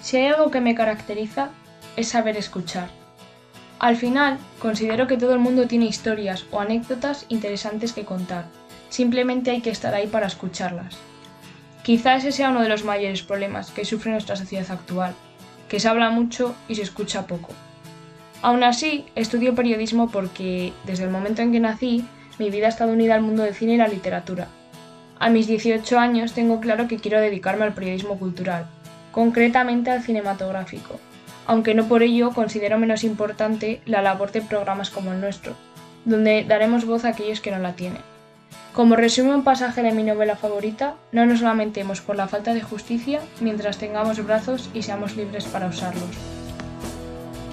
Si hay algo que me caracteriza, es saber escuchar. Al final, considero que todo el mundo tiene historias o anécdotas interesantes que contar. Simplemente hay que estar ahí para escucharlas. Quizá ese sea uno de los mayores problemas que sufre nuestra sociedad actual, que se habla mucho y se escucha poco. Aún así, estudio periodismo porque, desde el momento en que nací, mi vida ha estado unida al mundo del cine y la literatura. A mis 18 años tengo claro que quiero dedicarme al periodismo cultural, concretamente al cinematográfico, aunque no por ello considero menos importante la labor de programas como el nuestro, donde daremos voz a aquellos que no la tienen. Como resume un pasaje de mi novela favorita, no nos lamentemos por la falta de justicia mientras tengamos brazos y seamos libres para usarlos.